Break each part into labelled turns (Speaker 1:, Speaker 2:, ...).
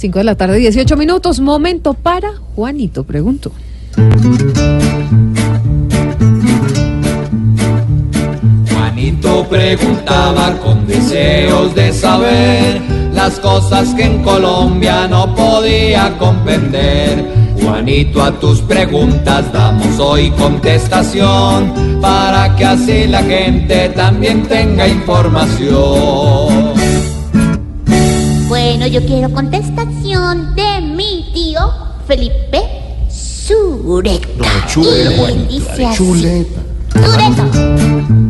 Speaker 1: 5 de la tarde, 18 minutos. Momento para Juanito, pregunto.
Speaker 2: Juanito preguntaba con deseos de saber las cosas que en Colombia no podía comprender. Juanito, a tus preguntas damos hoy contestación para que así la gente también tenga información.
Speaker 3: Bueno, yo quiero contestación de mi tío Felipe Sureta.
Speaker 4: No, chuleta,
Speaker 3: Y dice
Speaker 4: dale,
Speaker 3: así.
Speaker 4: chuleta.
Speaker 3: Sureta.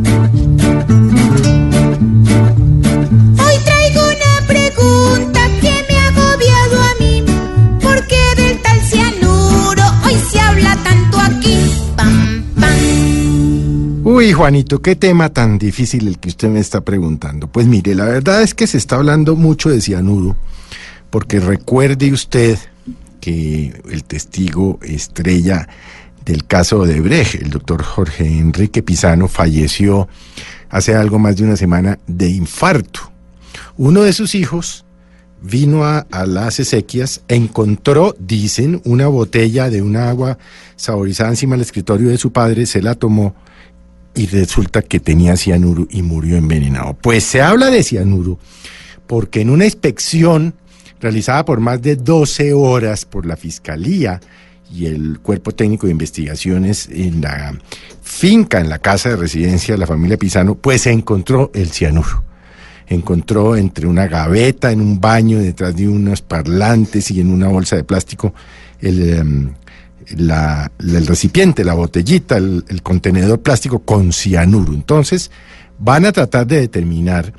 Speaker 4: Uy, Juanito, qué tema tan difícil el que usted me está preguntando. Pues mire, la verdad es que se está hablando mucho de cianuro, porque recuerde usted que el testigo estrella del caso de Brecht, el doctor Jorge Enrique Pizano, falleció hace algo más de una semana de infarto. Uno de sus hijos vino a, a las Ezequias, encontró, dicen, una botella de un agua saborizada encima del escritorio de su padre, se la tomó y resulta que tenía cianuro y murió envenenado. Pues se habla de cianuro porque en una inspección realizada por más de 12 horas por la Fiscalía y el Cuerpo Técnico de Investigaciones en la finca, en la casa de residencia de la familia Pisano, pues se encontró el cianuro. Encontró entre una gaveta, en un baño, detrás de unos parlantes y en una bolsa de plástico el, em, la- el recipiente, la botellita, el, el contenedor plástico con cianuro. Entonces, van a tratar de determinar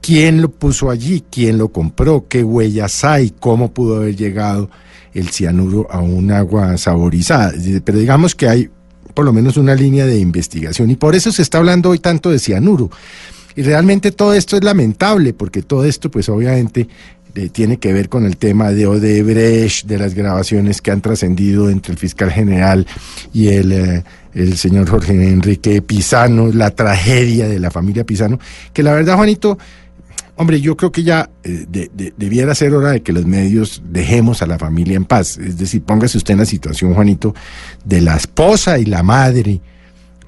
Speaker 4: quién lo puso allí, quién lo compró, qué huellas hay, cómo pudo haber llegado el cianuro a un agua saborizada. Pero digamos que hay por lo menos una línea de investigación y por eso se está hablando hoy tanto de cianuro. Y realmente todo esto es lamentable porque todo esto pues obviamente eh, tiene que ver con el tema de Odebrecht, de las grabaciones que han trascendido entre el fiscal general y el, eh, el señor Jorge Enrique Pisano, la tragedia de la familia Pisano, que la verdad, Juanito, hombre, yo creo que ya eh, de- de- debiera ser hora de que los medios dejemos a la familia en paz. Es decir, póngase usted en la situación, Juanito, de la esposa y la madre,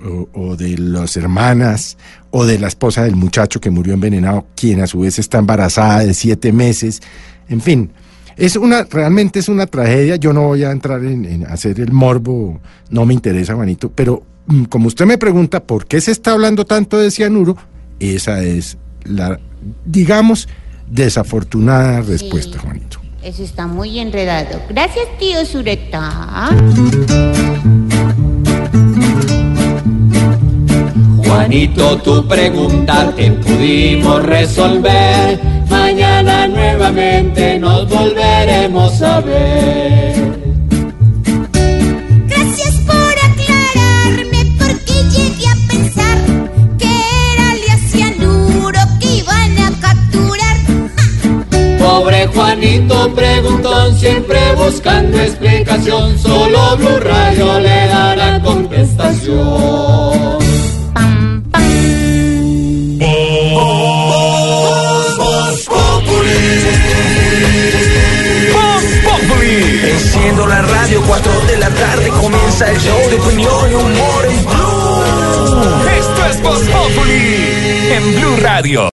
Speaker 4: o, o de las hermanas, o de la esposa del muchacho que murió envenenado, quien a su vez está embarazada de siete meses. En fin, es una, realmente es una tragedia. Yo no voy a entrar en, en hacer el morbo, no me interesa, Juanito, pero mm, como usted me pregunta por qué se está hablando tanto de cianuro, esa es la, digamos, desafortunada respuesta,
Speaker 3: Sí.
Speaker 4: Juanito.
Speaker 3: Eso está muy enredado. Gracias, tío Sureta.
Speaker 2: Juanito, tu pregunta te pudimos resolver. Mañana nuevamente nos volveremos a ver.
Speaker 5: Gracias por aclararme porque llegué a pensar que era el cianuro que iban a capturar.
Speaker 2: Pobre Juanito preguntón, siempre buscando explicación. Solo Blue Radio le
Speaker 6: Radio.